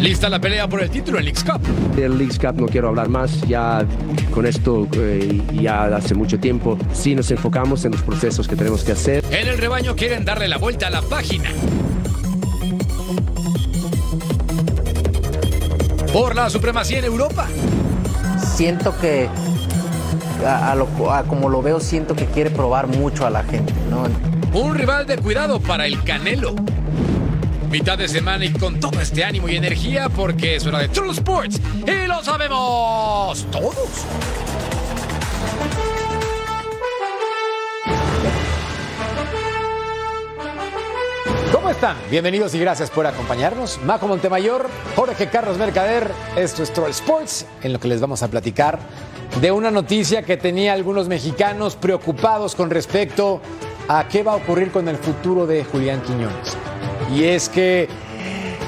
Lista la pelea por el título en Leagues Cup. Del Leagues Cup no quiero hablar más, ya con esto eh, ya hace mucho tiempo. Sí nos enfocamos en los procesos que tenemos que hacer. En el rebaño quieren darle la vuelta a la página. Por la supremacía en Europa. Siento que, a, lo, como lo veo, siento que quiere probar mucho a la gente. ¿no? Un rival de cuidado para el Canelo mitad de semana y con todo este ánimo y energía porque es hora de True Sports y lo sabemos todos. ¿Cómo están? Bienvenidos y gracias por acompañarnos. Majo Montemayor, Jorge Carlos Mercader, esto es Troll Sports, en lo que les vamos a platicar de una noticia que tenía algunos mexicanos preocupados con respecto a qué va a ocurrir con el futuro de Julián Quiñones. Y es que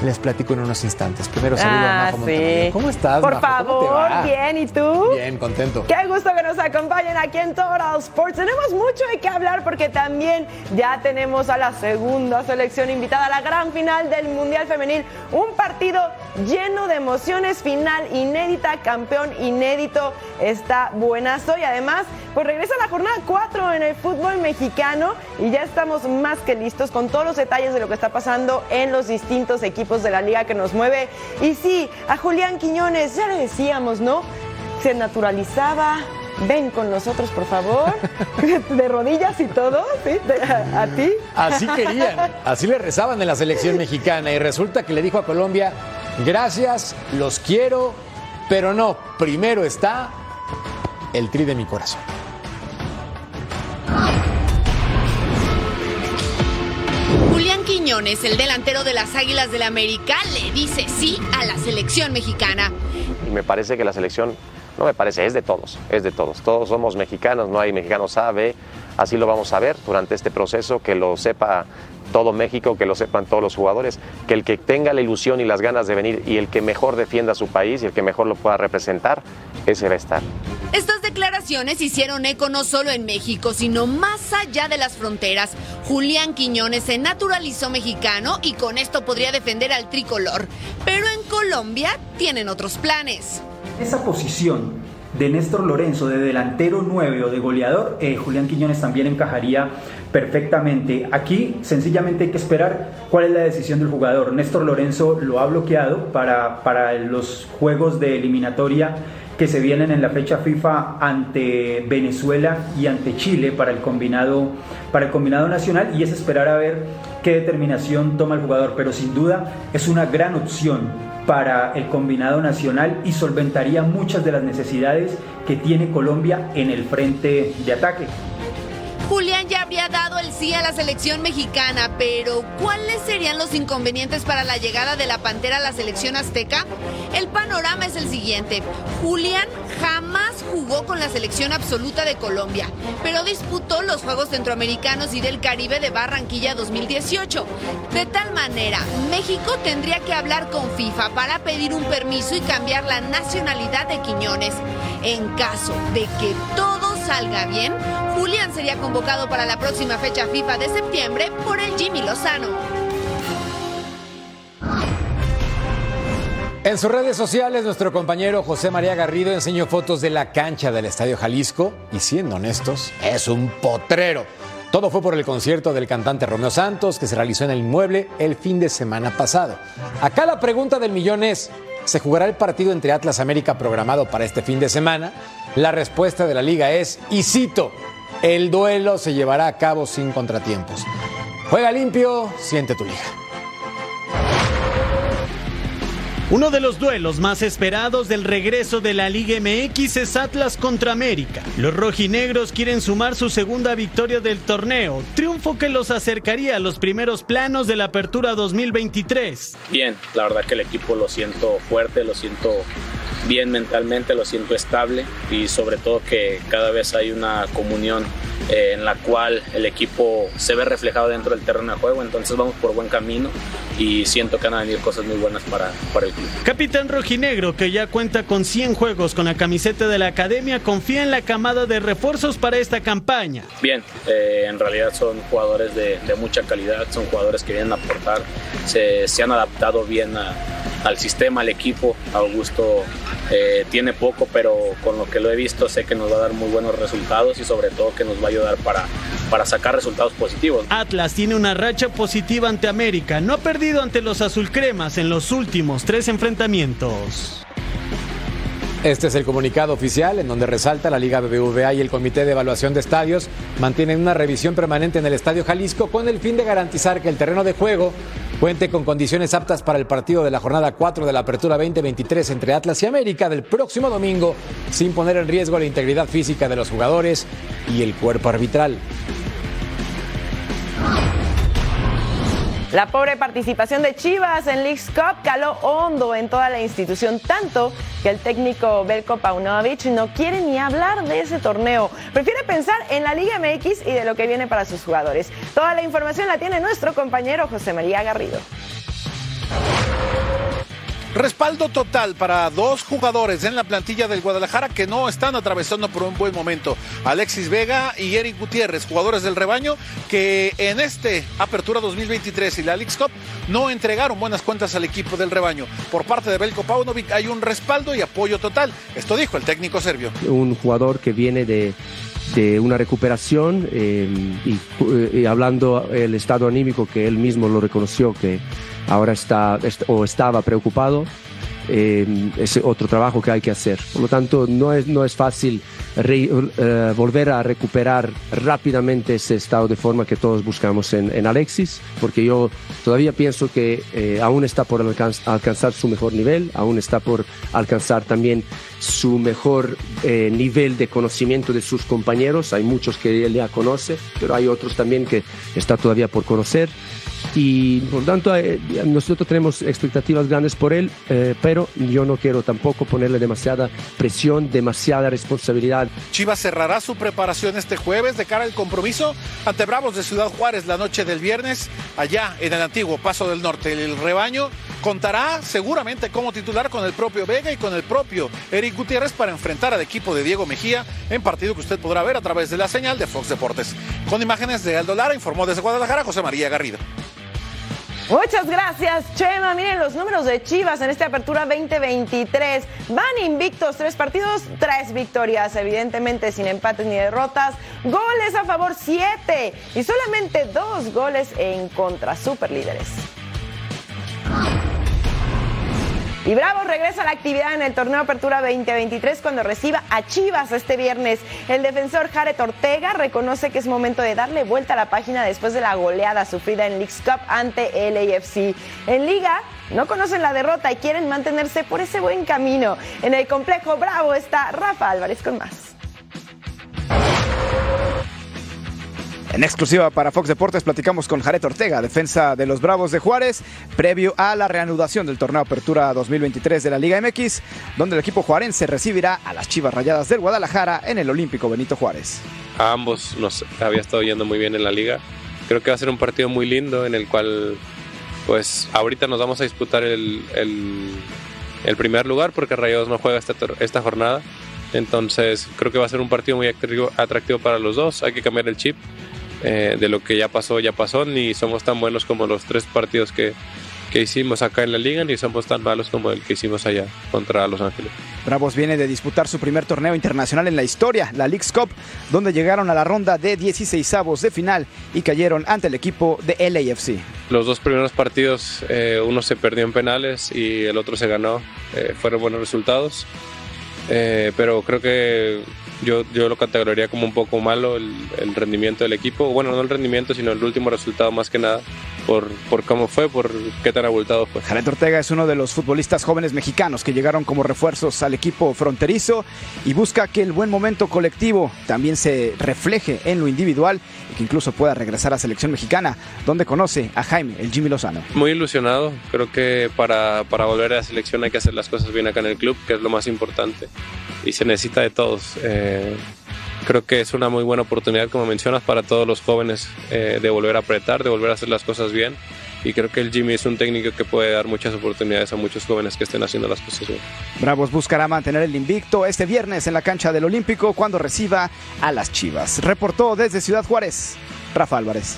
les platico en unos instantes. Primero saludo a Ah, Majo sí. Montaño. ¿Cómo estás, Por Majo? ¿Cómo te favor, va? bien, ¿y tú? Bien, contento. Qué gusto que nos acompañen aquí en Total Sports. Tenemos mucho de qué hablar porque también ya tenemos a la segunda selección invitada a la gran final del Mundial Femenil. Un partido lleno de emociones, final inédita, campeón inédito. Está buenazo y además, pues regresa la jornada 4 en el fútbol mexicano y ya estamos más que listos con todos los detalles de lo que está pasando en los distintos equipos de la liga que nos mueve. Y sí, a Julián Quiñones, ya le decíamos, ¿no? Se naturalizaba. Ven con nosotros, por favor. De rodillas y todo, ¿sí? A, a ti. Así querían, así le rezaban en la selección mexicana y resulta que le dijo a Colombia, gracias, los quiero, pero no, primero está el tri de mi corazón. El delantero de las Águilas del América, le dice sí a la selección mexicana. y me parece que la selección, no me parece, es de todos, es de todos. Todos somos mexicanos, no hay mexicanos A, B, así lo vamos a ver durante este proceso, que lo sepa todo México, que lo sepan todos los jugadores, que el que tenga la ilusión y las ganas de venir y el que mejor defienda a su país y el que mejor lo pueda representar, ese va a estar. Estas declaraciones hicieron eco no solo en México, sino más allá de las fronteras. Julián Quiñones se naturalizó mexicano y con esto podría defender al tricolor. Pero en Colombia tienen otros planes. Esa posición de Néstor Lorenzo, de delantero 9 o de goleador, eh, Julián Quiñones también encajaría perfectamente. Aquí sencillamente hay que esperar cuál es la decisión del jugador. Néstor Lorenzo lo ha bloqueado para, para los juegos de eliminatoria que se vienen en la fecha FIFA ante Venezuela y ante Chile para el combinado, para el combinado nacional y es esperar a ver qué determinación toma el jugador, pero sin duda es una gran opción para el combinado nacional y solventaría muchas de las necesidades que tiene Colombia en el frente de ataque. Julián ya habría dado el sí a la selección mexicana, pero ¿cuáles serían los inconvenientes para la llegada de la Pantera a la selección azteca? El panorama es el siguiente. Julián jamás jugó con la selección absoluta de Colombia, pero disputó los Juegos Centroamericanos y del Caribe de Barranquilla 2018. De tal manera, México tendría que hablar con FIFA para pedir un permiso y cambiar la nacionalidad de Quiñones. En caso de que todo salga bien, Julián sería convocado para la próxima fecha FIFA de septiembre por el Jimmy Lozano. En sus redes sociales, nuestro compañero José María Garrido enseñó fotos de la cancha del Estadio Jalisco y siendo honestos, es un potrero. Todo fue por el concierto del cantante Romeo Santos que se realizó en el inmueble el fin de semana pasado. Acá la pregunta del millón es, ¿se jugará el partido entre Atlas América programado para este fin de semana? La respuesta de la liga es, y cito, el duelo se llevará a cabo sin contratiempos. Juega limpio, siente tu liga. Uno de los duelos más esperados del regreso de la Liga MX es Atlas contra América. Los rojinegros quieren sumar su segunda victoria del torneo, triunfo que los acercaría a los primeros planos de la apertura 2023. Bien, la verdad que el equipo lo siento fuerte, lo siento bien mentalmente, lo siento estable y sobre todo que cada vez hay una comunión eh, en la cual el equipo se ve reflejado dentro del terreno de juego, entonces vamos por buen camino. y siento que van a venir cosas muy buenas para, para el club. Capitán Rojinegro, que ya cuenta con 100 juegos con la camiseta de la academia, confía en la camada de refuerzos para esta campaña. Bien, eh, en realidad son jugadores de, de, mucha calidad, son jugadores que vienen a aportar, se, se han adaptado bien a, al sistema, al equipo. Augusto eh, tiene poco, pero con lo que lo he visto sé que nos va a dar muy buenos resultados y sobre todo que nos va a ayudar para, para sacar resultados positivos. Atlas tiene una racha positiva ante América, no ha perdido ante los azulcremas en los últimos tres enfrentamientos. Este es el comunicado oficial en donde resalta la Liga BBVA y el Comité de Evaluación de Estadios mantienen una revisión permanente en el Estadio Jalisco con el fin de garantizar que el terreno de juego cuente con condiciones aptas para el partido de la jornada 4 de la Apertura 2023 entre Atlas y América del próximo domingo, sin poner en riesgo la integridad física de los jugadores y el cuerpo arbitral. La pobre participación de Chivas en League's Cup caló hondo en toda la institución, tanto que el técnico Belko Paunovic no quiere ni hablar de ese torneo. Prefiere pensar en la Liga MX y de lo que viene para sus jugadores. Toda la información la tiene nuestro compañero José María Garrido. Respaldo total para dos jugadores en la plantilla del Guadalajara que no están atravesando por un buen momento. Alexis Vega y Eric Gutiérrez, jugadores del rebaño que en este Apertura 2023 y la Leagues Cup no entregaron buenas cuentas al equipo del rebaño. Por parte de Belko Paunovic hay un respaldo y apoyo total. Esto dijo el técnico serbio. Un jugador que viene de, de una recuperación eh, y, y, hablando el estado anímico que él mismo lo reconoció que ahora está o estaba preocupado eh, es otro trabajo que hay que hacer por lo tanto no es, no es fácil eh, volver a recuperar rápidamente ese estado de forma que todos buscamos en, Alexis porque yo todavía pienso que eh, aún está por alcanz, alcanzar su mejor nivel aún está por alcanzar también su mejor eh, nivel de conocimiento de sus compañeros. Hay muchos que él ya conoce, pero hay otros también que está todavía por conocer. Y por tanto, eh, nosotros tenemos expectativas grandes por él, eh, pero yo no quiero tampoco ponerle demasiada presión, demasiada responsabilidad. Chivas cerrará su preparación este jueves de cara al compromiso ante Bravos de Ciudad Juárez la noche del viernes, allá en el antiguo Paso del Norte. El rebaño contará seguramente como titular con el propio Vega y con el propio Eric Gutiérrez para enfrentar al equipo de Diego Mejía en partido que usted podrá ver a través de la señal de Fox Deportes. Con imágenes de Aldo Lara, informó desde Guadalajara José María Garrido. Muchas gracias, Chema. Miren los números de Chivas en esta apertura 2023. Van invictos, tres partidos, tres victorias, evidentemente sin empates ni derrotas. Goles a favor, siete. Y solamente dos goles en contra, super líderes. Y Bravo regresa a la actividad en el torneo Apertura 2023 cuando reciba a Chivas este viernes. El defensor Jared Ortega reconoce que es momento de darle vuelta a la página después de la goleada sufrida en League's Cup ante el AFC. En Liga no conocen la derrota y quieren mantenerse por ese buen camino. En el complejo Bravo está Rafa Álvarez con más. En exclusiva para Fox Deportes platicamos con Jared Ortega, defensa de los Bravos de Juárez, previo a la reanudación del torneo Apertura 2023 de la Liga MX, donde el equipo juarense recibirá a las Chivas Rayadas del Guadalajara en el Olímpico Benito Juárez. A ambos nos había estado yendo muy bien en la liga. Creo que va a ser un partido muy lindo en el cual, pues, ahorita nos vamos a disputar el, primer lugar porque Rayados no juega esta, esta jornada. Entonces creo que va a ser un partido muy atractivo para los dos. Hay que cambiar el chip. Eh, de lo que ya pasó, ya pasó, ni somos tan buenos como los tres partidos que, que hicimos acá en la liga, ni somos tan malos como el que hicimos allá contra Los Ángeles. Bravos viene de disputar su primer torneo internacional en la historia, la League's Cup, donde llegaron a la ronda de 16 avos de final y cayeron ante el equipo de LAFC. Los dos primeros partidos, eh, uno se perdió en penales y el otro se ganó, eh, fueron buenos resultados, eh, pero creo que yo, yo lo categorizaría como un poco malo el, el, rendimiento del equipo. Bueno, no el rendimiento, sino el último resultado más que nada, por, por cómo fue, por qué tan abultado fue. Jared Ortega es uno de los futbolistas jóvenes mexicanos que llegaron como refuerzos al equipo fronterizo y busca que el buen momento colectivo también se refleje en lo individual y que incluso pueda regresar a selección mexicana, donde conoce a Jaime, el Jimmy Lozano. Muy ilusionado, creo que para, para volver a la selección hay que hacer las cosas bien acá en el club, que es lo más importante, y se necesita de todos. Eh, creo que es una muy buena oportunidad, como mencionas, para todos los jóvenes eh, de volver a apretar, de volver a hacer las cosas bien. y creo que el Jimmy es un técnico que puede dar muchas oportunidades a muchos jóvenes que estén haciendo las cosas bien. Bravos buscará mantener el invicto este viernes en la cancha del Olímpico cuando reciba a las Chivas. Reportó desde Ciudad Juárez, Rafa Álvarez.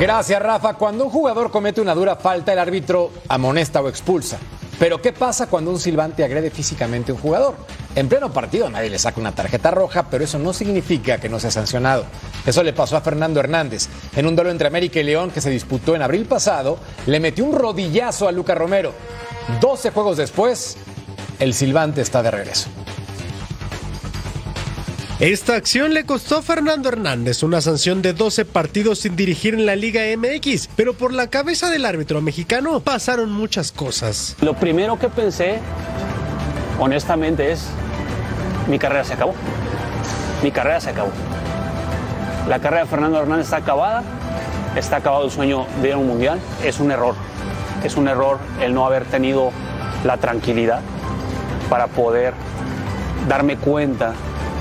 Gracias, Rafa. Cuando un jugador comete una dura falta, el árbitro amonesta o expulsa. Pero ¿qué pasa cuando un silbante agrede físicamente a un jugador? En pleno partido nadie le saca una tarjeta roja, pero eso no significa que no sea sancionado. Eso le pasó a Fernando Hernández. En un duelo entre América y León que se disputó en abril pasado, le metió un rodillazo a Luca Romero. 12 juegos después, el silbante está de regreso. Esta acción le costó a Fernando Hernández una sanción de 12 partidos sin dirigir en la Liga MX, pero por la cabeza del árbitro mexicano pasaron muchas cosas. Lo primero que pensé, honestamente, es mi carrera se acabó. Mi carrera se acabó. La carrera de Fernando Hernández está acabada, está acabado el sueño de ir a un mundial. Es un error. Es un error el no haber tenido la tranquilidad para poder darme cuenta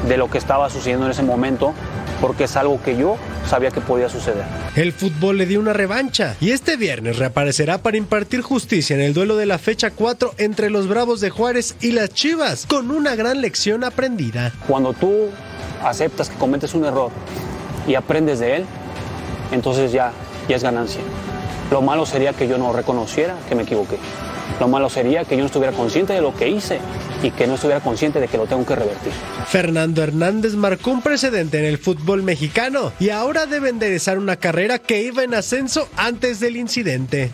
de lo que estaba sucediendo en ese momento, porque es algo que yo sabía que podía suceder. El fútbol le dio una revancha y este viernes reaparecerá para impartir justicia en el duelo de la fecha 4 entre los Bravos de Juárez y las Chivas, con una gran lección aprendida. Cuando tú aceptas que cometes un error y aprendes de él, entonces ya, ya es ganancia. Lo malo sería que yo no reconociera que me equivoqué. Lo malo sería que yo no estuviera consciente de lo que hice y que no estuviera consciente de que lo tengo que revertir. Fernando Hernández marcó un precedente en el fútbol mexicano y ahora debe enderezar una carrera que iba en ascenso antes del incidente.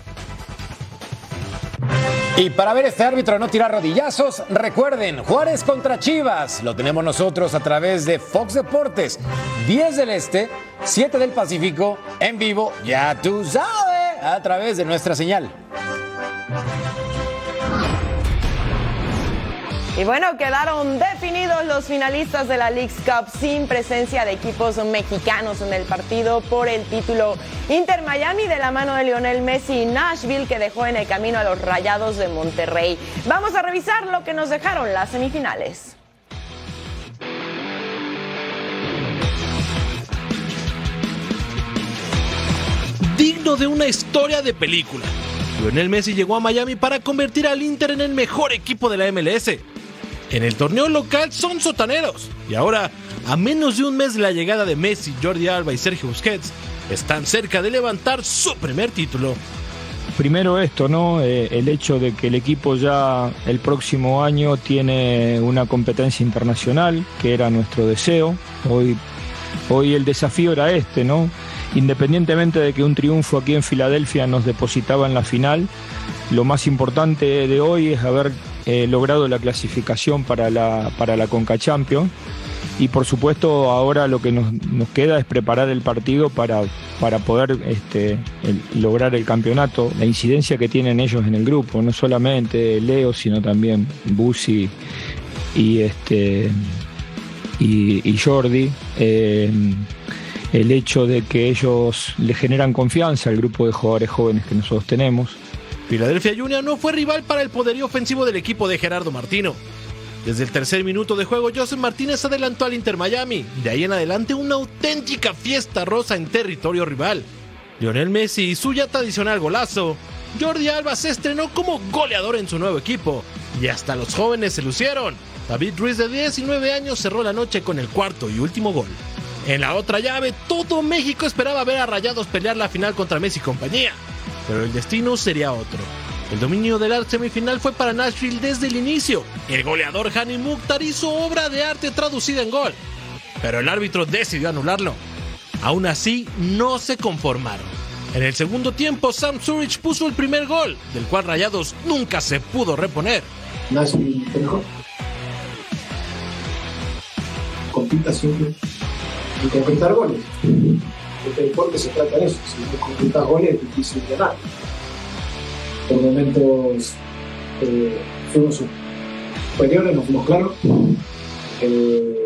Y para ver este árbitro no tirar rodillazos, recuerden, Juárez contra Chivas. Lo tenemos nosotros a través de Fox Deportes. 10 del Este, 7 del Pacífico, en vivo, ya tú sabes, a través de nuestra señal. Y bueno, quedaron definidos los finalistas de la League's Cup sin presencia de equipos mexicanos en el partido por el título Inter Miami de la mano de Lionel Messi y Nashville que dejó en el camino a los Rayados de Monterrey. Vamos a revisar lo que nos dejaron las semifinales. Digno de una historia de película. Lionel Messi llegó a Miami para convertir al Inter en el mejor equipo de la MLS. En el torneo local son sotaneros. Y ahora, a menos de un mes de la llegada de Messi, Jordi Alba y Sergio Busquets, están cerca de levantar su primer título. Primero esto, ¿no? Eh, el hecho de que el equipo ya el próximo año tiene una competencia internacional, que era nuestro deseo. Hoy, hoy el desafío era este, ¿no? Independientemente de que un triunfo aquí en Filadelfia nos depositaba en la final, lo más importante de hoy es haber logrado la clasificación para la, para la Conca Champions. Y por supuesto ahora lo que nos, nos queda es preparar el partido para, para poder este, lograr el campeonato. La incidencia que tienen ellos en el grupo, no solamente Leo, sino también Busi y, este, y Jordi. eh, el hecho de que ellos le generan confianza al grupo de jugadores jóvenes que nosotros tenemos. Philadelphia Junior no fue rival para el poderío ofensivo del equipo de Gerardo Martino. Desde el tercer minuto de juego, Joseph Martínez adelantó al Inter Miami. De ahí en adelante, una auténtica fiesta rosa en territorio rival. Lionel Messi y su ya tradicional golazo. Jordi Alba se estrenó como goleador en su nuevo equipo. Y hasta los jóvenes se lucieron. David Ruiz, de 19 años, cerró la noche con el cuarto y último gol. En la otra llave, todo México esperaba ver a Rayados pelear la final contra Messi y compañía. Pero el destino sería otro. El dominio de la semifinal fue para Nashville desde el inicio. El goleador Hani Mukhtar hizo obra de arte traducida en gol. Pero el árbitro decidió anularlo. Aún así, no se conformaron. En el segundo tiempo, Sam Zurich puso el primer gol, del cual Rayados nunca se pudo reponer. Nashville mejor. Compita siempre en concretar goles. Este deporte se trata de eso. Si no concretas goles es difícil ganar. Por momentos eh, fuimos superiores, nos fuimos claros. Eh,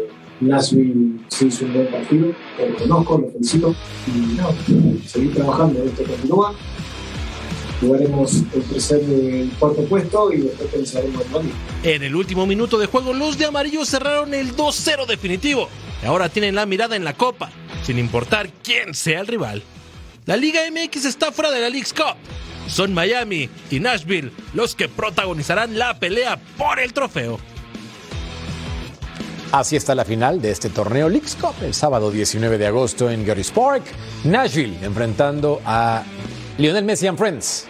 sí hizo un buen partido, lo reconozco, lo felicito. Y no, seguir trabajando, esto continúa. Jugaremos el tercer y el cuarto puesto y después pensaremos en dónde. En el último minuto de juego, los de amarillo cerraron el 2-0 definitivo. Ahora tienen la mirada en la copa, sin importar quién sea el rival. La Liga MX está fuera de la League's Cup. Son Miami y Nashville los que protagonizarán la pelea por el trofeo. Así está la final de este torneo League's Cup el sábado 19 de agosto en Gettys Park, Nashville, enfrentando a Lionel Messi and Friends.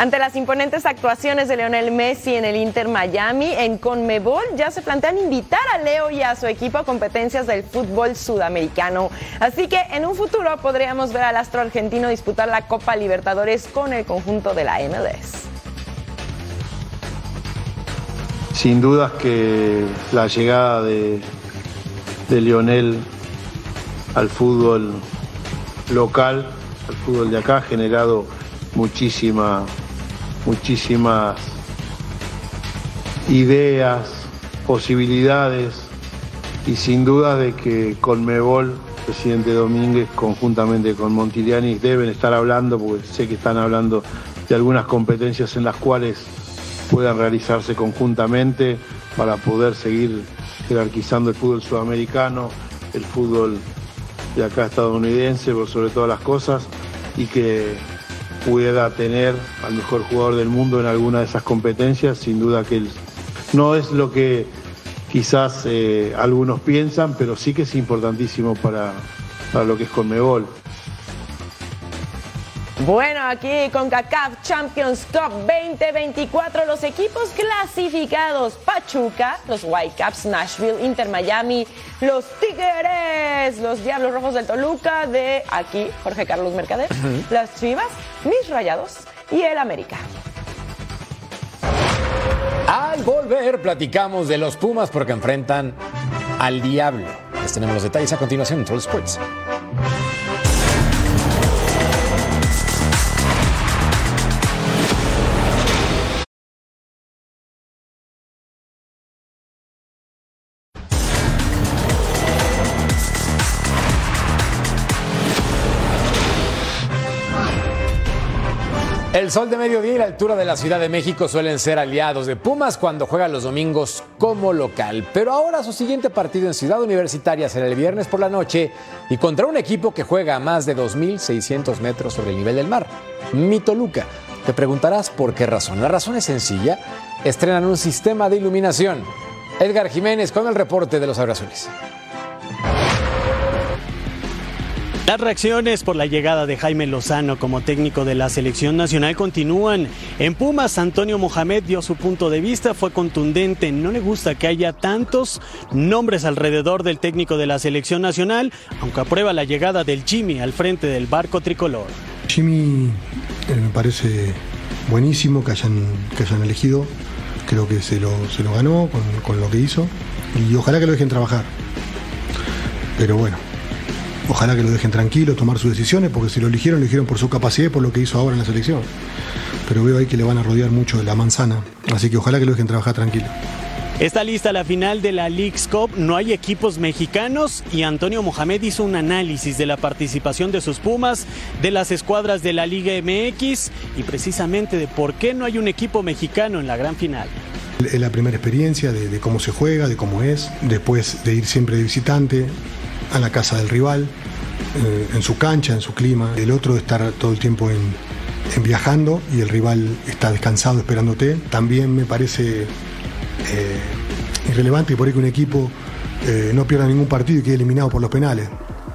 Ante las imponentes actuaciones de Leonel Messi en el Inter Miami, en Conmebol ya se plantean invitar a Leo y a su equipo a competencias del fútbol sudamericano. Así que en un futuro podríamos ver al astro argentino disputar la Copa Libertadores con el conjunto de la MLS. Sin dudas que la llegada de, de Lionel al fútbol local, al fútbol de acá, ha generado muchísima muchísimas ideas, posibilidades y sin duda de que Conmebol, presidente Domínguez, conjuntamente con Montiliani, deben estar hablando, porque sé que están hablando de algunas competencias en las cuales puedan realizarse conjuntamente para poder seguir jerarquizando el fútbol sudamericano, el fútbol de acá estadounidense, por sobre todas las cosas, y que pueda tener al mejor jugador del mundo en alguna de esas competencias, sin duda que no es lo que quizás eh, algunos piensan, pero sí que es importantísimo para, para lo que es Conmebol. Bueno, aquí con CACAF Champions Cup 2024, los equipos clasificados: Pachuca, los Whitecaps, Nashville, Inter Miami, los Tigres, los Diablos Rojos del Toluca, de aquí Jorge Carlos Mercader, las Chivas, mis Rayados y el América. Al volver, platicamos de los Pumas porque enfrentan al Diablo. Les tenemos los detalles a continuación en Troll Sports. El sol de mediodía y la altura de la Ciudad de México suelen ser aliados de Pumas cuando juegan los domingos como local. Pero ahora su siguiente partido en Ciudad Universitaria será el viernes por la noche y contra un equipo que juega a más de 2.600 metros sobre el nivel del mar, Mi Toluca. Te preguntarás por qué razón. La razón es sencilla. Estrenan un sistema de iluminación. Edgar Jiménez con el reporte de los abrazones. Las reacciones por la llegada de Jaime Lozano como técnico de la selección nacional continúan. En Pumas, Antonio Mohamed dio su punto de vista, fue contundente. No le gusta que haya tantos nombres alrededor del técnico de la selección nacional, aunque aprueba la llegada del Jimmy al frente del barco tricolor. Jimmy eh, me parece buenísimo que hayan, que hayan elegido. Creo que se lo, se lo ganó con, con lo que hizo. Y ojalá que lo dejen trabajar. Pero bueno, Ojalá que lo dejen tranquilo, tomar sus decisiones, porque si lo eligieron, lo eligieron por su capacidad y por lo que hizo ahora en la selección. Pero veo ahí que le van a rodear mucho de la manzana, así que ojalá que lo dejen trabajar tranquilo. Está lista la final de la League's Cup, no hay equipos mexicanos y Antonio Mohamed hizo un análisis de la participación de sus Pumas, de las escuadras de la Liga MX y precisamente de por qué no hay un equipo mexicano en la gran final. Es la primera experiencia de, de cómo se juega, de cómo es, después de ir siempre de visitante, a la casa del rival, eh, en su cancha, en su clima. El otro de estar todo el tiempo en, viajando y el rival está descansado esperándote. También me parece eh, irrelevante por ahí que un equipo eh, no pierda ningún partido y quede eliminado por los penales.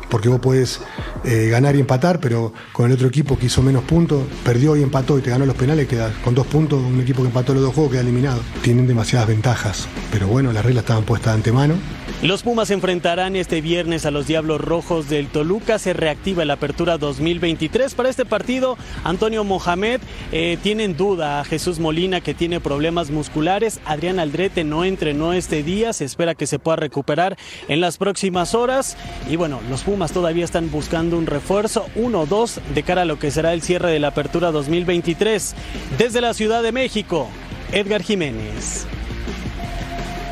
Porque vos podés eh, ganar y empatar, pero con el otro equipo que hizo menos puntos, perdió y empató y te ganó los penales, queda con dos puntos, un equipo que empató los dos juegos queda eliminado. Tienen demasiadas ventajas, pero bueno, las reglas estaban puestas de antemano. Los Pumas enfrentarán este viernes a los Diablos Rojos del Toluca. Se reactiva la apertura 2023. Para este partido, Antonio Mohamed eh, tiene en duda a Jesús Molina que tiene problemas musculares. Adrián Aldrete no entrenó este día. Se espera que se pueda recuperar en las próximas horas. Y bueno, los Pumas todavía están buscando un refuerzo, uno o dos, de cara a lo que será el cierre de la apertura 2023. Desde la Ciudad de México, Edgar Jiménez.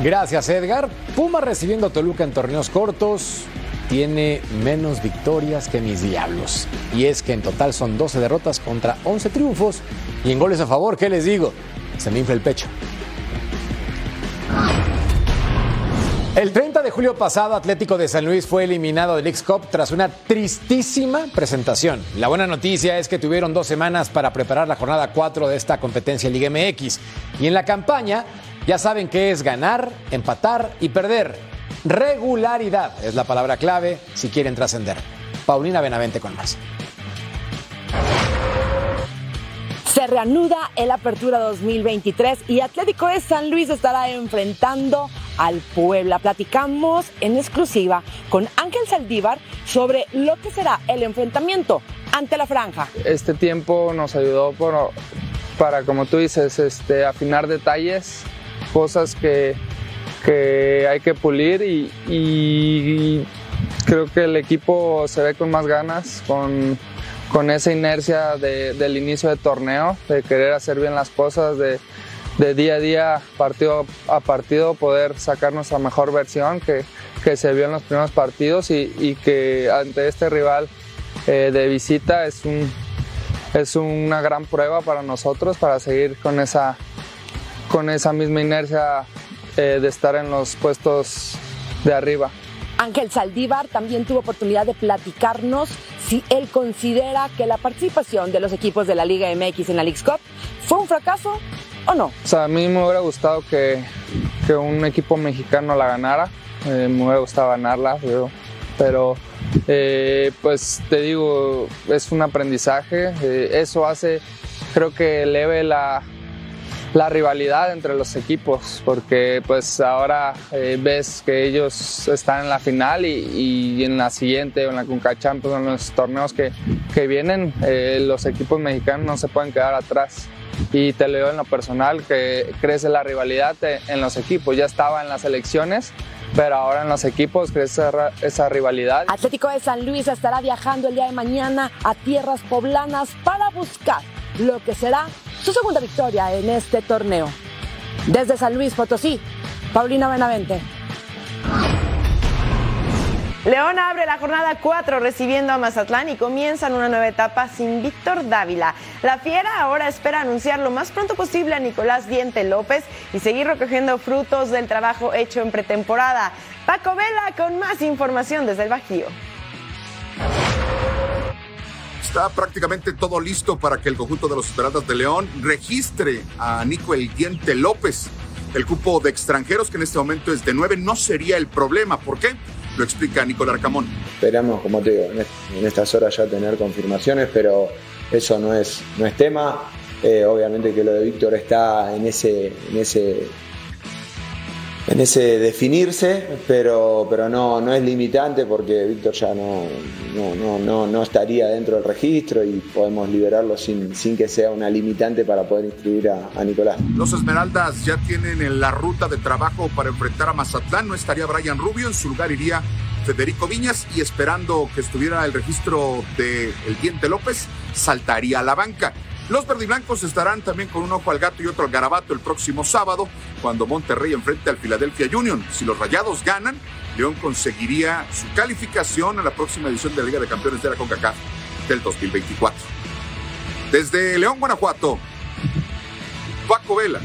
Gracias, Edgar. Puma recibiendo a Toluca en torneos cortos. Tiene menos victorias que mis diablos. Y es que en total son 12 derrotas contra 11 triunfos. Y en goles a favor, ¿qué les digo? Se me infla el pecho. El 30 de julio pasado, Atlético de San Luis fue eliminado del X-Cup tras una tristísima presentación. La buena noticia es que tuvieron dos semanas para preparar la jornada 4 de esta competencia Liga MX. Y en la campaña ya saben qué es ganar, empatar y perder. Regularidad es la palabra clave si quieren trascender. Paulina Benavente con más. Se reanuda el Apertura 2023 y Atlético de San Luis estará enfrentando al Puebla. Platicamos en exclusiva con Ángel Saldívar sobre lo que será el enfrentamiento ante la franja. Este tiempo nos ayudó para, como tú dices, este, afinar detalles, cosas que, que hay que pulir y, creo que el equipo se ve con más ganas, con con esa inercia del inicio del torneo, de querer hacer bien las cosas, de, día a día, partido a partido, poder sacar nuestra mejor versión que, se vio en los primeros partidos y, que ante este rival eh, de visita es, un, es una gran prueba para nosotros para seguir con esa, con esa misma inercia eh, de estar en los puestos de arriba. Ángel Saldívar también tuvo oportunidad de platicarnos si él considera que la participación de los equipos de la Liga MX en la League's Cup fue un fracaso o no. O sea, a mí me hubiera gustado que, que un equipo mexicano la ganara, eh, me hubiera gustado ganarla, pero, pero eh, pues te digo, es un aprendizaje, eh, eso hace, creo que eleve la, la rivalidad entre los equipos, porque pues ahora eh, ves que ellos están en la final y, en la siguiente, en la Conca Champions, en los torneos que, que vienen, eh, los equipos mexicanos no se pueden quedar atrás. Y te leo en lo personal que crece la rivalidad en los equipos. Ya estaba en las elecciones, pero ahora en los equipos crece esa rivalidad. Atlético de San Luis estará viajando el día de mañana a tierras poblanas para buscar lo que será su segunda victoria en este torneo. Desde San Luis Potosí, Paulina Benavente. León abre la jornada 4 recibiendo a Mazatlán y comienzan una nueva etapa sin Víctor Dávila. La Fiera ahora espera anunciar lo más pronto posible a Nicolás Diente López y seguir recogiendo frutos del trabajo hecho en pretemporada. Paco Vela con más información desde el Bajío está prácticamente todo listo para que el conjunto de los Esmeraldas de León registre a Nico El Diente López. El cupo de extranjeros, que en este momento es de nueve, no sería el problema. ¿Por qué? Lo explica Nicolás Camón. Esperamos, como te digo, en estas horas ya tener confirmaciones, pero eso no es, no es tema. Eh, obviamente que lo de Víctor está en ese, en ese en ese definirse, pero, pero no, no es limitante porque Víctor ya no, no, no, no, estaría dentro del registro y podemos liberarlo sin, sin que sea una limitante para poder inscribir a, Nicolás. Los Esmeraldas ya tienen en la ruta de trabajo para enfrentar a Mazatlán, no estaría Brian Rubio, en su lugar iría Federico Viñas y esperando que estuviera el registro de El Diente López, saltaría a la banca. Los verdiblancos estarán también con un ojo al gato y otro al garabato el próximo sábado, cuando Monterrey enfrente al Philadelphia Union. Si los rayados ganan, León conseguiría su calificación a la próxima edición de la Liga de Campeones de la CONCACAF del 2024. Desde León, Guanajuato, Paco Vela.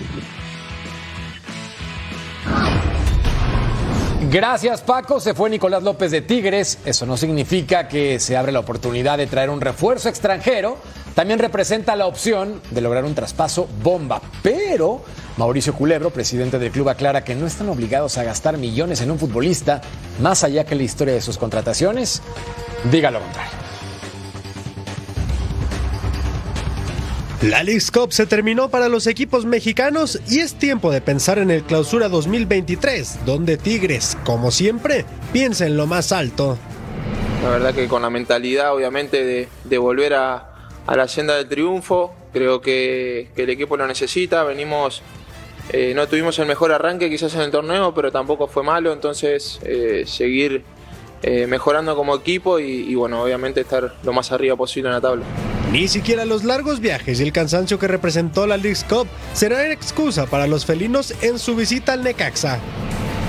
Gracias Paco, se fue Nicolás López de Tigres. Eso no significa que se abre la oportunidad de traer un refuerzo extranjero. También representa la opción de lograr un traspaso bomba. Pero Mauricio Culebro, presidente del club, aclara que no están obligados a gastar millones en un futbolista, más allá que la historia de sus contrataciones. Diga lo contrario. La League's Cup se terminó para los equipos mexicanos y es tiempo de pensar en el Clausura 2023, donde Tigres, como siempre, piensa en lo más alto. La verdad que con la mentalidad, obviamente, de, volver a, la senda del triunfo, creo que, el equipo lo necesita. Venimos, eh, no tuvimos el mejor arranque quizás en el torneo, pero tampoco fue malo, entonces eh, seguir eh, mejorando como equipo y, bueno, obviamente estar lo más arriba posible en la tabla. Ni siquiera los largos viajes y el cansancio que representó la League's Cup será excusa para los felinos en su visita al Necaxa.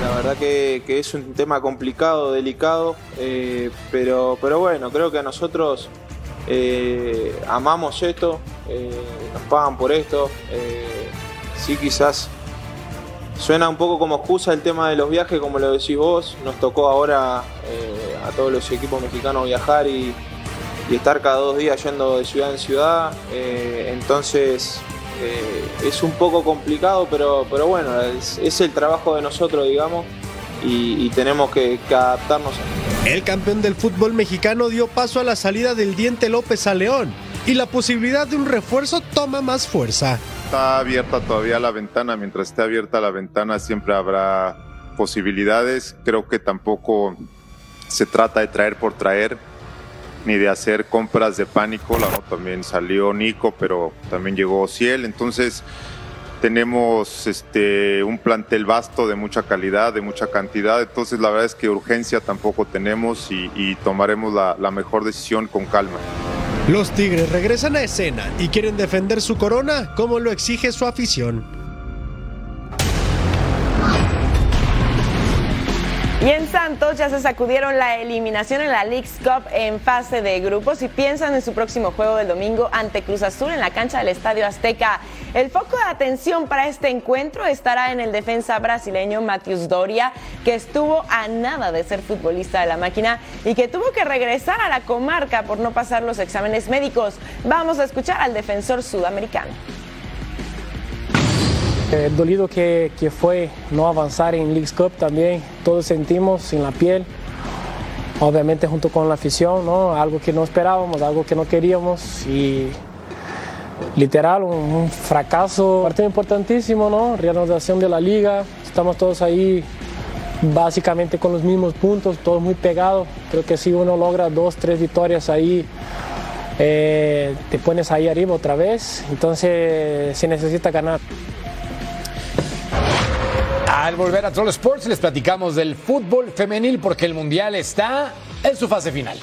La verdad que, es un tema complicado, delicado, eh, pero, pero bueno, creo que a nosotros eh, amamos esto, nos pagan por esto, sí quizás suena un poco como excusa el tema de los viajes, como lo decís vos. Nos tocó ahora eh, a todos los equipos mexicanos viajar y, y estar cada dos días yendo de ciudad en ciudad. Eh, entonces eh, es un poco complicado, pero, pero bueno, es, el trabajo de nosotros, digamos, y, tenemos que, que adaptarnos a El campeón del fútbol mexicano dio paso a la salida del Diente López a León y la posibilidad de un refuerzo toma más fuerza. Está abierta todavía la ventana, mientras esté abierta la ventana siempre habrá posibilidades. Creo que tampoco se trata de traer por traer ni de hacer compras de pánico. También salió Nico, pero también llegó Ciel. Entonces tenemos este, un plantel vasto de mucha calidad, de mucha cantidad. Entonces la verdad es que urgencia tampoco tenemos y, tomaremos la mejor decisión con calma. Los Tigres regresan a escena y quieren defender su corona como lo exige su afición. Y en Santos ya se sacudieron la eliminación en la League's Cup en fase de grupos y piensan en su próximo juego del domingo ante Cruz Azul en la cancha del Estadio Azteca. El foco de atención para este encuentro estará en el defensa brasileño Matheus Doria, que estuvo a nada de ser futbolista de la máquina y que tuvo que regresar a la comarca por no pasar los exámenes médicos. Vamos a escuchar al defensor sudamericano. Eh, dolido que, que fue no avanzar en Leagues Cup también, todos sentimos en la piel, obviamente junto con la afición, ¿no? algo que no esperábamos, algo que no queríamos y literal un, un fracaso, partido importantísimo, ¿no? reanudación de la liga, estamos todos ahí básicamente con los mismos puntos, todos muy pegados, creo que si uno logra dos, tres victorias ahí, eh, te pones ahí arriba otra vez, entonces se necesita ganar. Al volver a Troll Sports les platicamos del fútbol femenil porque el Mundial está en su fase final.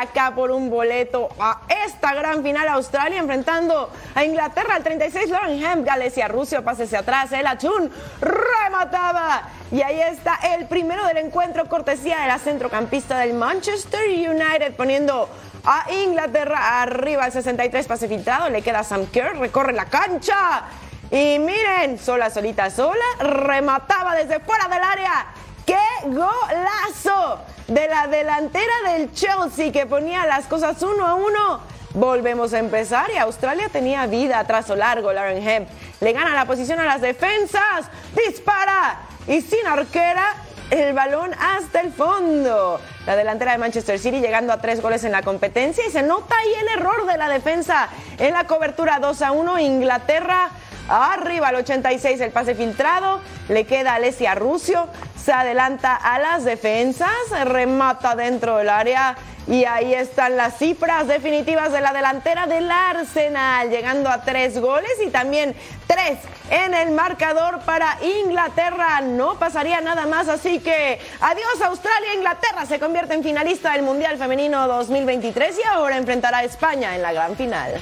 Acá por un boleto a esta gran final Australia enfrentando a Inglaterra al 36 Lauren Hemp, Galecia Rusio, pásese atrás, el Achun remataba y ahí está el primero del encuentro cortesía de la centrocampista del Manchester United poniendo a Inglaterra arriba al 63 pase filtrado, le queda Sam Kerr, recorre la cancha y miren, sola, solita, sola, remataba desde fuera del área. ¡Qué golazo! De la delantera del Chelsea que ponía las cosas uno a uno. Volvemos a empezar y Australia tenía vida trazo largo. Lauren Hemp le gana la posición a las defensas. Dispara y sin arquera el balón hasta el fondo. La delantera de Manchester City llegando a tres goles en la competencia y se nota ahí el error de la defensa en la cobertura 2 a 1. Inglaterra arriba al 86 el pase filtrado. Le queda a Alessia Rusio. Se adelanta a las defensas. Remata dentro del área. Y ahí están las cifras definitivas de la delantera del Arsenal, llegando a tres goles y también tres en el marcador para Inglaterra. No pasaría nada más, así que adiós Australia. Inglaterra se convierte en finalista del Mundial Femenino 2023 y ahora enfrentará a España en la gran final.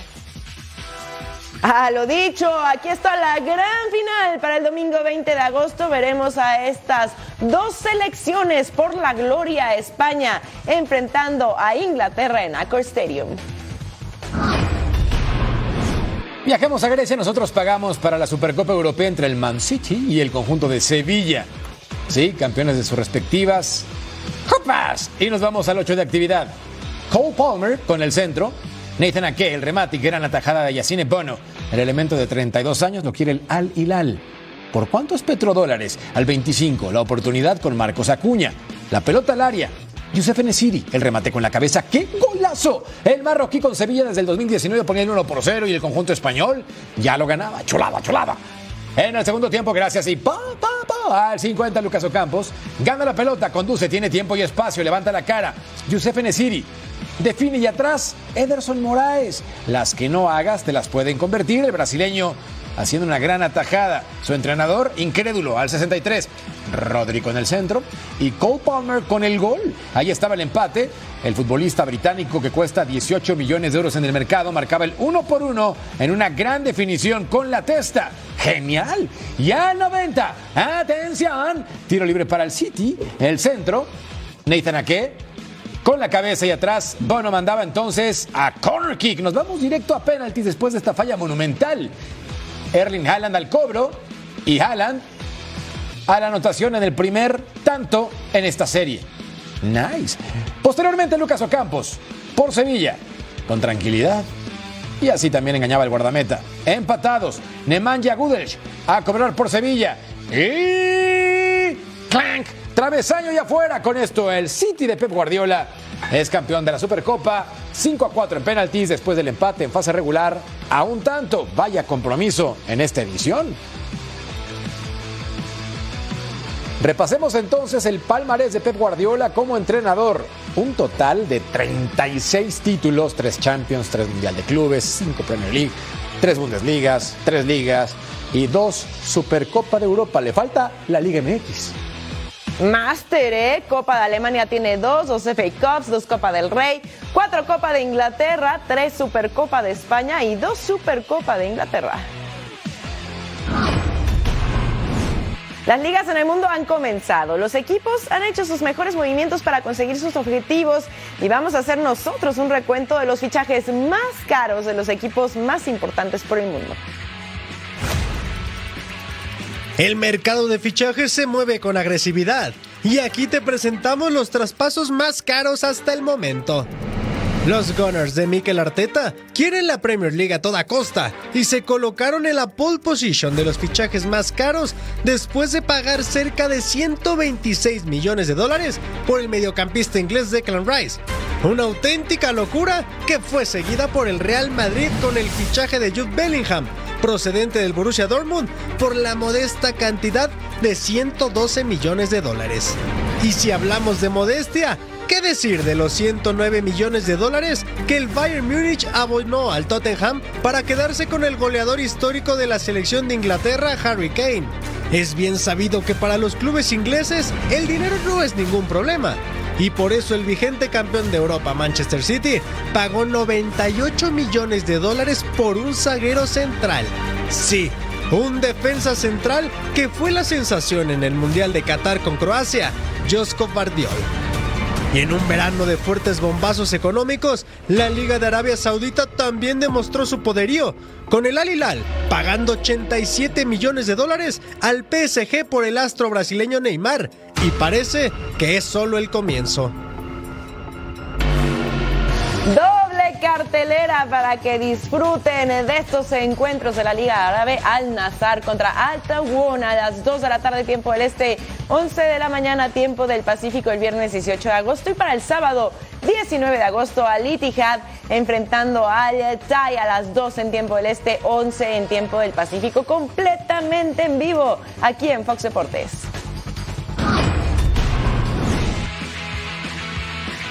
Ah, lo dicho, aquí está la gran final para el domingo 20 de agosto. Veremos a estas dos selecciones por la gloria España enfrentando a Inglaterra en Accor Stadium. Viajemos a Grecia, nosotros pagamos para la Supercopa Europea entre el Man City y el conjunto de Sevilla. Sí, campeones de sus respectivas copas. Y nos vamos al 8 de actividad. Cole Palmer con el centro. Nathan Ake, el remate y gran atajada de Yacine Bono. El elemento de 32 años lo quiere el Al Hilal. ¿Por cuántos petrodólares? Al 25, la oportunidad con Marcos Acuña. La pelota al área. Yusef Nesiri, el remate con la cabeza. ¡Qué golazo! El marroquí con Sevilla desde el 2019 ponía el 1 por 0 y el conjunto español ya lo ganaba. Cholada, cholada. En el segundo tiempo, gracias y pa, pa, pa, al 50 Lucas Ocampos. Gana la pelota, conduce, tiene tiempo y espacio, levanta la cara. Yusef Nesiri define y atrás Ederson Moraes. Las que no hagas te las pueden convertir. El brasileño haciendo una gran atajada. Su entrenador, incrédulo, al 63. Rodri con el centro y Cole Palmer con el gol. Ahí estaba el empate. El futbolista británico que cuesta 18 millones de euros en el mercado marcaba el uno por uno en una gran definición con la testa. Genial. Ya 90. Atención. Tiro libre para el City. El centro. Nathan Ake con la cabeza y atrás. Bono mandaba entonces a corner kick. Nos vamos directo a penaltis después de esta falla monumental. Erling Haaland al cobro y Haaland a la anotación en el primer tanto en esta serie. Nice. Posteriormente Lucas Ocampos por Sevilla con tranquilidad y así también engañaba el guardameta. Empatados, Nemanja Gudelj a cobrar por Sevilla y clank, travesaño y afuera. Con esto el City de Pep Guardiola es campeón de la Supercopa, 5 a 4 en penaltis después del empate en fase regular. A un tanto, vaya compromiso en esta edición. Repasemos entonces el palmarés de Pep Guardiola como entrenador. Un total de 36 títulos, 3 Champions, 3 Mundial de Clubes, 5 Premier League, 3 Bundesligas, 3 ligas y 2 Supercopa de Europa. Le falta la Liga MX. Master, ¿eh? Copa de Alemania tiene dos, dos FA Cups, dos Copa del Rey, cuatro Copa de Inglaterra, tres Supercopa de España y dos Supercopa de Inglaterra. Las ligas en el mundo han comenzado, los equipos han hecho sus mejores movimientos para conseguir sus objetivos y vamos a hacer nosotros un recuento de los fichajes más caros de los equipos más importantes por el mundo. El mercado de fichajes se mueve con agresividad y aquí te presentamos los traspasos más caros hasta el momento. Los Gunners de Mikel Arteta quieren la Premier League a toda costa y se colocaron en la pole position de los fichajes más caros después de pagar cerca de 126 millones de dólares por el mediocampista inglés Declan Rice. Una auténtica locura que fue seguida por el Real Madrid con el fichaje de Jude Bellingham, procedente del Borussia Dortmund, por la modesta cantidad de 112 millones de dólares. Y si hablamos de modestia, ¿Qué decir de los 109 millones de dólares que el Bayern Múnich abonó al Tottenham para quedarse con el goleador histórico de la selección de Inglaterra, Harry Kane? Es bien sabido que para los clubes ingleses el dinero no es ningún problema. Y por eso el vigente campeón de Europa, Manchester City, pagó 98 millones de dólares por un zaguero central. Sí, un defensa central que fue la sensación en el Mundial de Qatar con Croacia, Josko Bardiol. Y en un verano de fuertes bombazos económicos, la Liga de Arabia Saudita también demostró su poderío, con el Al Hilal pagando 87 millones de dólares al PSG por el astro brasileño Neymar, y parece que es solo el comienzo. Cartelera para que disfruten de estos encuentros de la Liga Árabe Al Nazar contra Al Tawun a las 2 de la tarde tiempo del Este, 11 de la mañana tiempo del Pacífico el viernes 18 de agosto y para el sábado 19 de agosto Al Ittihad enfrentando al Tai a las 2 en tiempo del Este, 11 en tiempo del Pacífico completamente en vivo aquí en Fox Deportes.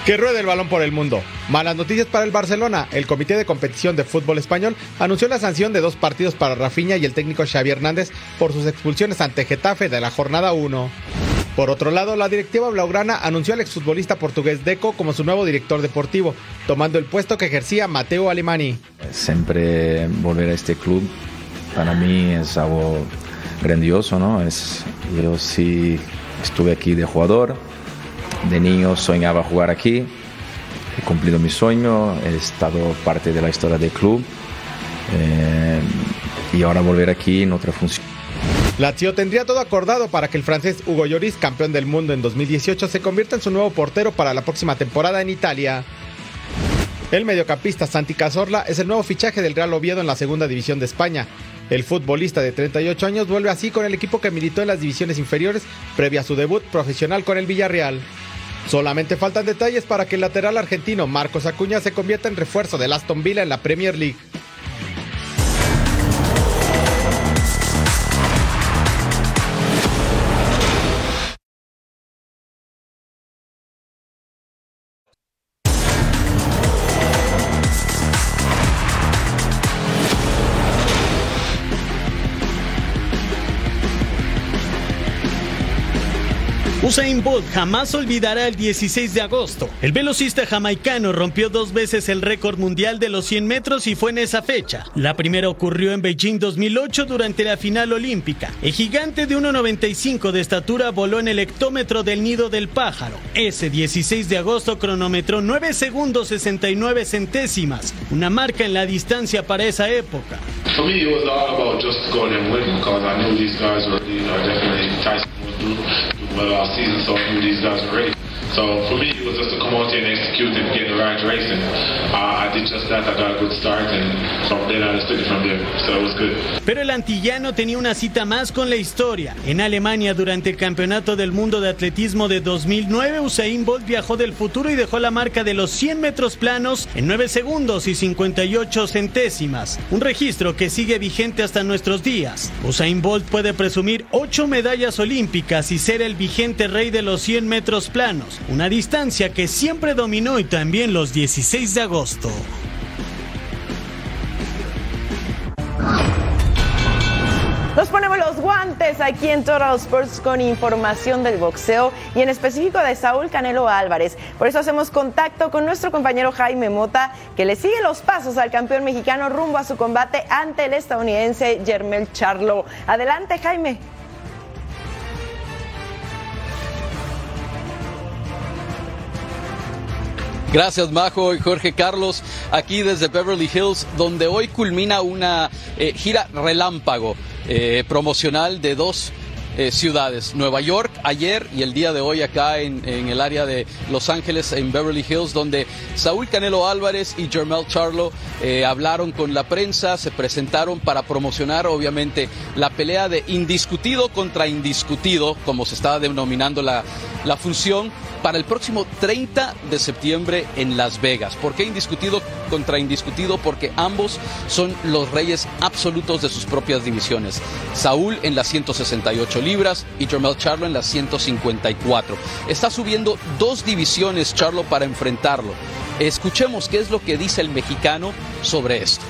Que ruede el balón por el mundo. Malas noticias para el Barcelona. El Comité de Competición de Fútbol Español anunció la sanción de dos partidos para Rafinha y el técnico Xavi Hernández por sus expulsiones ante Getafe de la jornada 1. Por otro lado, la directiva blaugrana anunció al exfutbolista portugués Deco como su nuevo director deportivo, tomando el puesto que ejercía Mateo Alemani. Siempre volver a este club para mí es algo grandioso, ¿no? Es, yo sí estuve aquí de jugador, de niño soñaba jugar aquí, he cumplido mi sueño, he estado parte de la historia del club eh, y ahora volver aquí en otra función. Lazio tendría todo acordado para que el francés Hugo Lloris, campeón del mundo en 2018, se convierta en su nuevo portero para la próxima temporada en Italia. El mediocampista Santi Cazorla es el nuevo fichaje del Real Oviedo en la segunda división de España. El futbolista de 38 años vuelve así con el equipo que militó en las divisiones inferiores previa a su debut profesional con el Villarreal. Solamente faltan detalles para que el lateral argentino Marcos Acuña se convierta en refuerzo del Aston Villa en la Premier League. Usain jamás olvidará el 16 de agosto. El velocista jamaicano rompió dos veces el récord mundial de los 100 metros y fue en esa fecha. La primera ocurrió en Beijing 2008 durante la final olímpica. El gigante de 1,95 de estatura voló en el hectómetro del nido del pájaro. Ese 16 de agosto cronometró 9 segundos 69 centésimas, una marca en la distancia para esa época. But uh, season so far, these guys are great. So for me, it was just to come out here and execute and get the right race. And uh, I did just that. I got a good start, and from then I took it from there. So it was good. Pero el antillano tenía una cita más con la historia. En Alemania, durante el Campeonato del Mundo de Atletismo de 2009, Usain Bolt viajó del futuro y dejó la marca de los 100 metros planos en 9 segundos y 58 centésimas. Un registro que sigue vigente hasta nuestros días. Usain Bolt puede presumir 8 medallas olímpicas y ser el vigente rey de los 100 metros planos una distancia que siempre dominó y también los 16 de agosto. Nos ponemos los guantes aquí en Total Sports con información del boxeo y en específico de Saúl Canelo Álvarez. Por eso hacemos contacto con nuestro compañero Jaime Mota, que le sigue los pasos al campeón mexicano rumbo a su combate ante el estadounidense Jermel Charlo. Adelante, Jaime. Gracias Majo y Jorge Carlos, aquí desde Beverly Hills, donde hoy culmina una eh, gira relámpago eh, promocional de dos eh, ciudades, Nueva York ayer y el día de hoy acá en, el área de Los Ángeles, en Beverly Hills, donde Saúl Canelo Álvarez y Jermel Charlo hablaron con la prensa, se presentaron para promocionar obviamente la pelea de indiscutido contra indiscutido, como se estaba denominando la, la función, para el próximo 30 de septiembre en Las Vegas. ¿Por qué indiscutido contra indiscutido? Porque ambos son los reyes absolutos de sus propias divisiones. Saúl en las 168 libras y Jermel Charlo en las 154. Está subiendo dos divisiones Charlo para enfrentarlo. Escuchemos qué es lo que dice el mexicano sobre esto.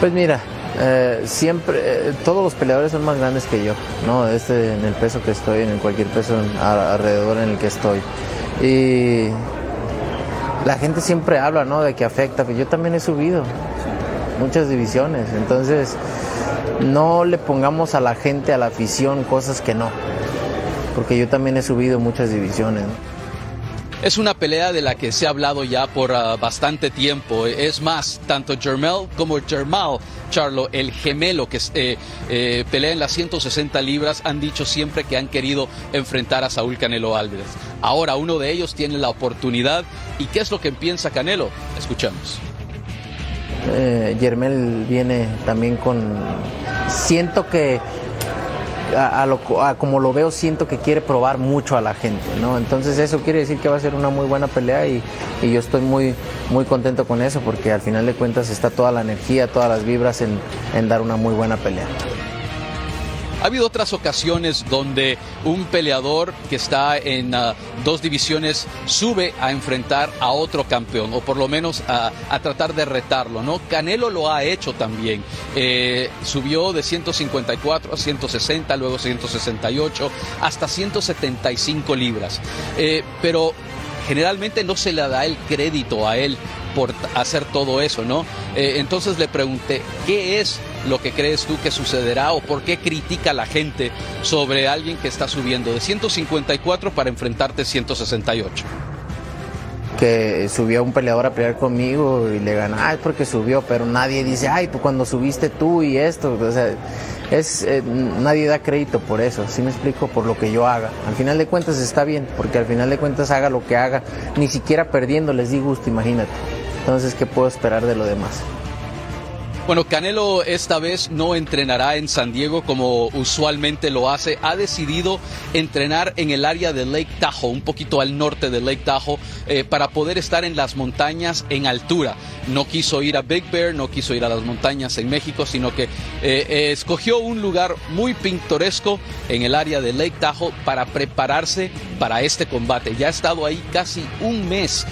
Pues mira, eh, siempre, eh, todos los peleadores son más grandes que yo, ¿no? Este, en el peso que estoy, en cualquier peso alrededor en el que estoy. Y la gente siempre habla, ¿no? De que afecta, pero yo también he subido muchas divisiones, entonces no le pongamos a la gente, a la afición, cosas que no, porque yo también he subido muchas divisiones. Es una pelea de la que se ha hablado ya por uh, bastante tiempo. Es más, tanto Jermel como Jermal Charlo, el gemelo que eh, eh, pelea en las 160 libras, han dicho siempre que han querido enfrentar a Saúl Canelo Álvarez. Ahora uno de ellos tiene la oportunidad. ¿Y qué es lo que piensa Canelo? Escuchamos. Eh, Yermel viene también con... Siento que como lo veo, siento que quiere probar mucho a la gente, ¿no? Entonces eso quiere decir que va a ser una muy buena pelea y, yo estoy muy, muy contento con eso porque al final de cuentas está toda la energía, todas las vibras en dar una muy buena pelea. Ha habido otras ocasiones donde un peleador que está en uh, dos divisiones sube a enfrentar a otro campeón o por lo menos a, a tratar de retarlo, ¿no? Canelo lo ha hecho también. Eh, subió de 154 a 160, luego 168, hasta 175 libras. Eh, pero generalmente no se le da el crédito a él por hacer todo eso, ¿no? Eh, entonces le pregunté, ¿qué es lo que crees tú que sucederá o por qué critica la gente sobre alguien que está subiendo de 154 para enfrentarte 168? que subió un peleador a pelear conmigo y le gana, es porque subió, pero nadie dice, ay, pues cuando subiste tú y esto, o sea, es, eh, nadie da crédito por eso, ¿sí me explico? Por lo que yo haga. Al final de cuentas está bien, porque al final de cuentas haga lo que haga, ni siquiera perdiendo les di gusto, imagínate. Entonces, ¿qué puedo esperar de lo demás? Bueno, Canelo esta vez no entrenará en San Diego como usualmente lo hace. Ha decidido entrenar en el área de Lake Tahoe, un poquito al norte de Lake Tahoe, eh, para poder estar en las montañas en altura. No quiso ir a Big Bear, no quiso ir a las montañas en México, sino que eh, eh, escogió un lugar muy pintoresco en el área de Lake Tahoe para prepararse para este combate. Ya ha estado ahí casi un mes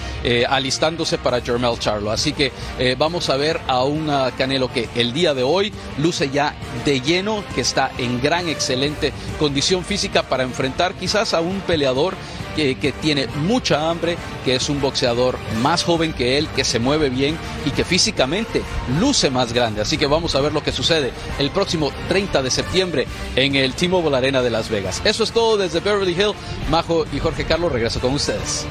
alistándose para Jermel Charlo. Así que vamos a ver a un Canelo Canelo que el día de hoy luce ya de lleno, que está en gran, excelente condición física para enfrentar quizás a un peleador que, que, tiene mucha hambre, que es un boxeador más joven que él, que se mueve bien y que físicamente luce más grande. Así que vamos a ver lo que sucede el próximo 30 de septiembre en el T-Mobile Arena de Las Vegas. Eso es todo desde Beverly Hill. Majo y Jorge Carlos regreso con ustedes.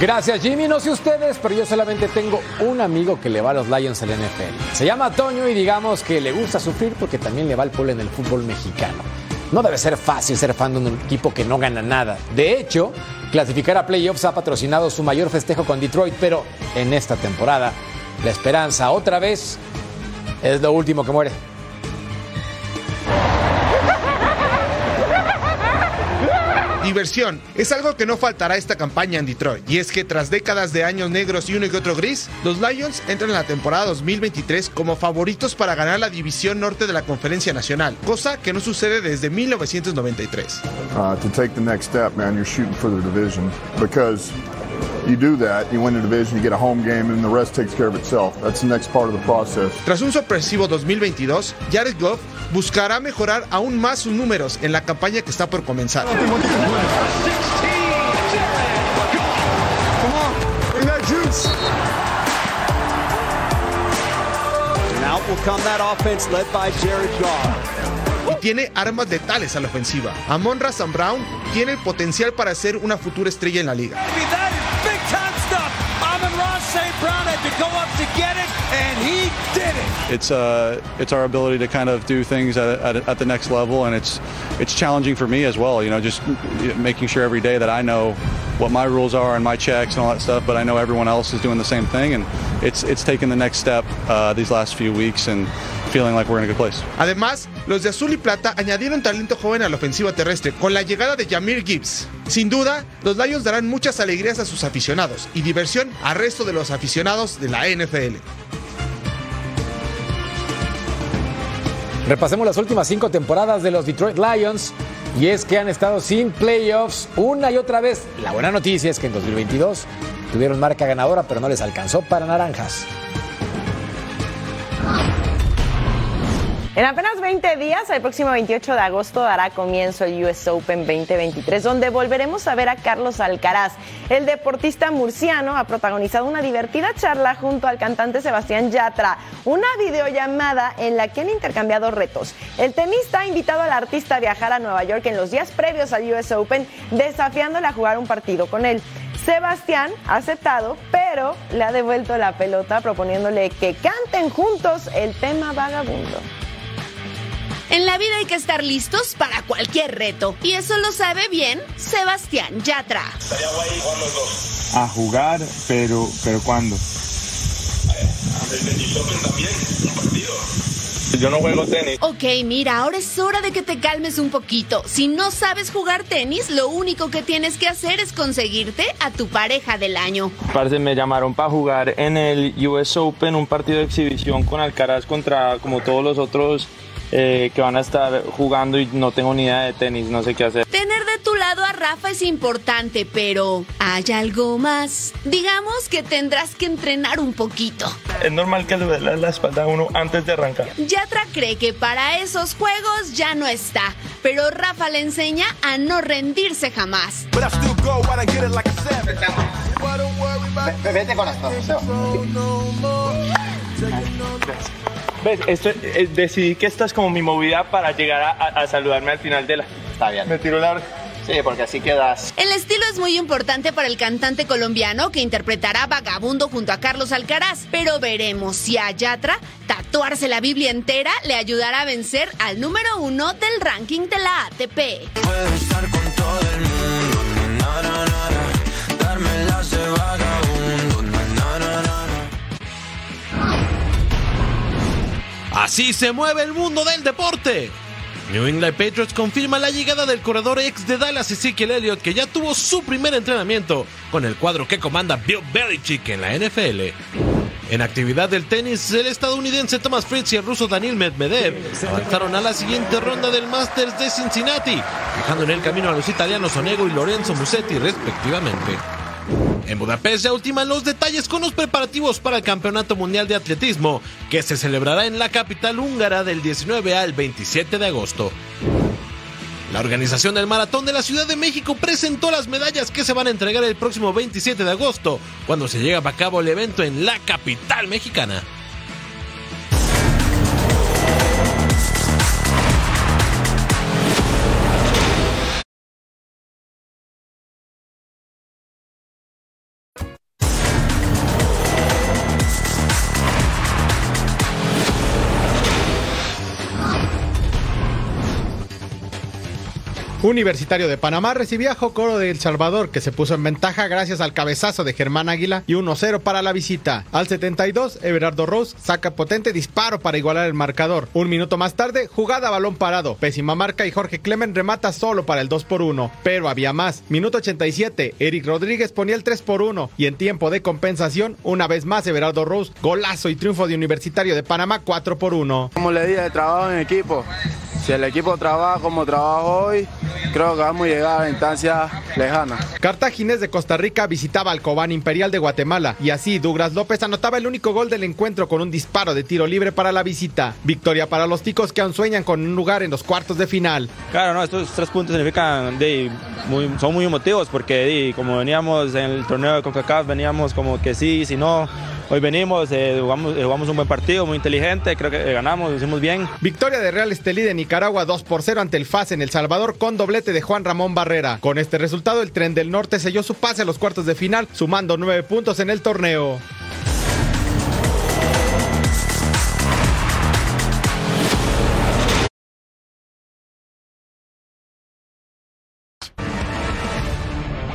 Gracias Jimmy, no sé ustedes, pero yo solamente tengo un amigo que le va a los Lions la NFL. Se llama Toño y digamos que le gusta sufrir porque también le va al pueblo en el fútbol mexicano. No debe ser fácil ser fan de un equipo que no gana nada. De hecho, clasificar a playoffs ha patrocinado su mayor festejo con Detroit, pero en esta temporada la esperanza otra vez es lo último que muere. Diversión es algo que no faltará esta campaña en Detroit. Y es que tras décadas de años negros y uno y otro gris, los Lions entran en la temporada 2023 como favoritos para ganar la división norte de la Conferencia Nacional, cosa que no sucede desde 1993. Uh, to take the next step, man, you're shooting for the division because you do that, you win the division, you get a home game, and the rest takes care of itself. That's the next part of the process. Tras un sorpresivo 2022, Jared Goff buscará mejorar aún más sus números en la campaña que está por comenzar. Y tiene armas letales a la ofensiva. Amon Razan Brown tiene el potencial para ser una futura estrella en la liga. It's uh, it's our ability to kind of do things at, at, at, the next level, and it's it's challenging for me as well. You know, just making sure every day that I know what my rules are and my checks and all that stuff, but I know everyone else is doing the same thing, and it's it's taken the next step uh, these last few weeks and feeling like we're in a good place. Además, los de azul y plata añadieron talento joven a la ofensiva terrestre con la llegada de Jamir Gibbs. Sin duda, los Lions darán muchas alegrías a sus aficionados y diversión al resto de los aficionados de la NFL. Repasemos las últimas cinco temporadas de los Detroit Lions. Y es que han estado sin playoffs una y otra vez. La buena noticia es que en 2022 tuvieron marca ganadora, pero no les alcanzó para naranjas. En apenas 20 días, el próximo 28 de agosto dará comienzo el US Open 2023, donde volveremos a ver a Carlos Alcaraz. El deportista murciano ha protagonizado una divertida charla junto al cantante Sebastián Yatra, una videollamada en la que han intercambiado retos. El tenista ha invitado al artista a viajar a Nueva York en los días previos al US Open, desafiándole a jugar un partido con él. Sebastián ha aceptado, pero le ha devuelto la pelota proponiéndole que canten juntos el tema vagabundo. En la vida hay que estar listos para cualquier reto. Y eso lo sabe bien Sebastián Yatra. A jugar, pero, pero ¿cuándo? Yo no juego tenis. Ok, mira, ahora es hora de que te calmes un poquito. Si no sabes jugar tenis, lo único que tienes que hacer es conseguirte a tu pareja del año. Parce, me llamaron para jugar en el US Open, un partido de exhibición con Alcaraz contra como todos los otros eh, que van a estar jugando y no tengo ni idea de tenis, no sé qué hacer. Tener de tu lado a Rafa es importante, pero ¿hay algo más? Digamos que tendrás que entrenar un poquito. Es normal que le duele la espalda a uno antes de arrancar. Yatra cree que para esos juegos ya no está, pero Rafa le enseña a no rendirse jamás. Vete con esto. ¿Ves? Esto, eh, decidí que esta es como mi movida para llegar a, a saludarme al final de la... Está bien. Me tiro la... Sí, porque así quedas. El estilo es muy importante para el cantante colombiano que interpretará Vagabundo junto a Carlos Alcaraz, pero veremos si a Yatra tatuarse la Biblia entera le ayudará a vencer al número uno del ranking de la ATP. Puedo estar con todo el mundo, na, na, na, darme las de vagabundo, Así se mueve el mundo del deporte. New England Patriots confirma la llegada del corredor ex de Dallas Ezekiel Elliott que ya tuvo su primer entrenamiento con el cuadro que comanda Bill Belichick en la NFL. En actividad del tenis, el estadounidense Thomas Fritz y el ruso Daniel Medvedev avanzaron a la siguiente ronda del Masters de Cincinnati, dejando en el camino a los italianos Onego y Lorenzo Musetti respectivamente. En Budapest ya ultiman los detalles con los preparativos para el Campeonato Mundial de Atletismo, que se celebrará en la capital húngara del 19 al 27 de agosto. La organización del Maratón de la Ciudad de México presentó las medallas que se van a entregar el próximo 27 de agosto, cuando se lleva a cabo el evento en la capital mexicana. Universitario de Panamá recibía a Jocoro de El Salvador, que se puso en ventaja gracias al cabezazo de Germán Águila y 1-0 para la visita. Al 72, Everardo Rose saca potente disparo para igualar el marcador. Un minuto más tarde, jugada a balón parado. Pésima marca y Jorge Clemen remata solo para el 2 por 1. Pero había más. Minuto 87, Eric Rodríguez ponía el 3 por 1. Y en tiempo de compensación, una vez más Everardo Rose, golazo y triunfo de Universitario de Panamá 4 por 1. Como le dije, trabajo en equipo. Si el equipo trabaja como trabajo hoy, creo que vamos a llegar a la instancia lejana. Cartaginés de Costa Rica visitaba al Cobán Imperial de Guatemala y así Douglas López anotaba el único gol del encuentro con un disparo de tiro libre para la visita. Victoria para los ticos que aún sueñan con un lugar en los cuartos de final. Claro, no, estos tres puntos significan, de, muy, son muy emotivos porque de, como veníamos en el torneo de CONCACAF, veníamos como que sí, si no, hoy venimos, eh, jugamos, eh, jugamos, un buen partido, muy inteligente, creo que eh, ganamos, lo hicimos bien. Victoria de Real Estelí de Nicaragua 2 por 0 ante el FAS en El Salvador con doblete de Juan Ramón Barrera. Con este resultado, el Tren del Norte selló su pase a los cuartos de final, sumando 9 puntos en el torneo.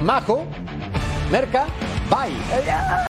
Majo, Merca, bye.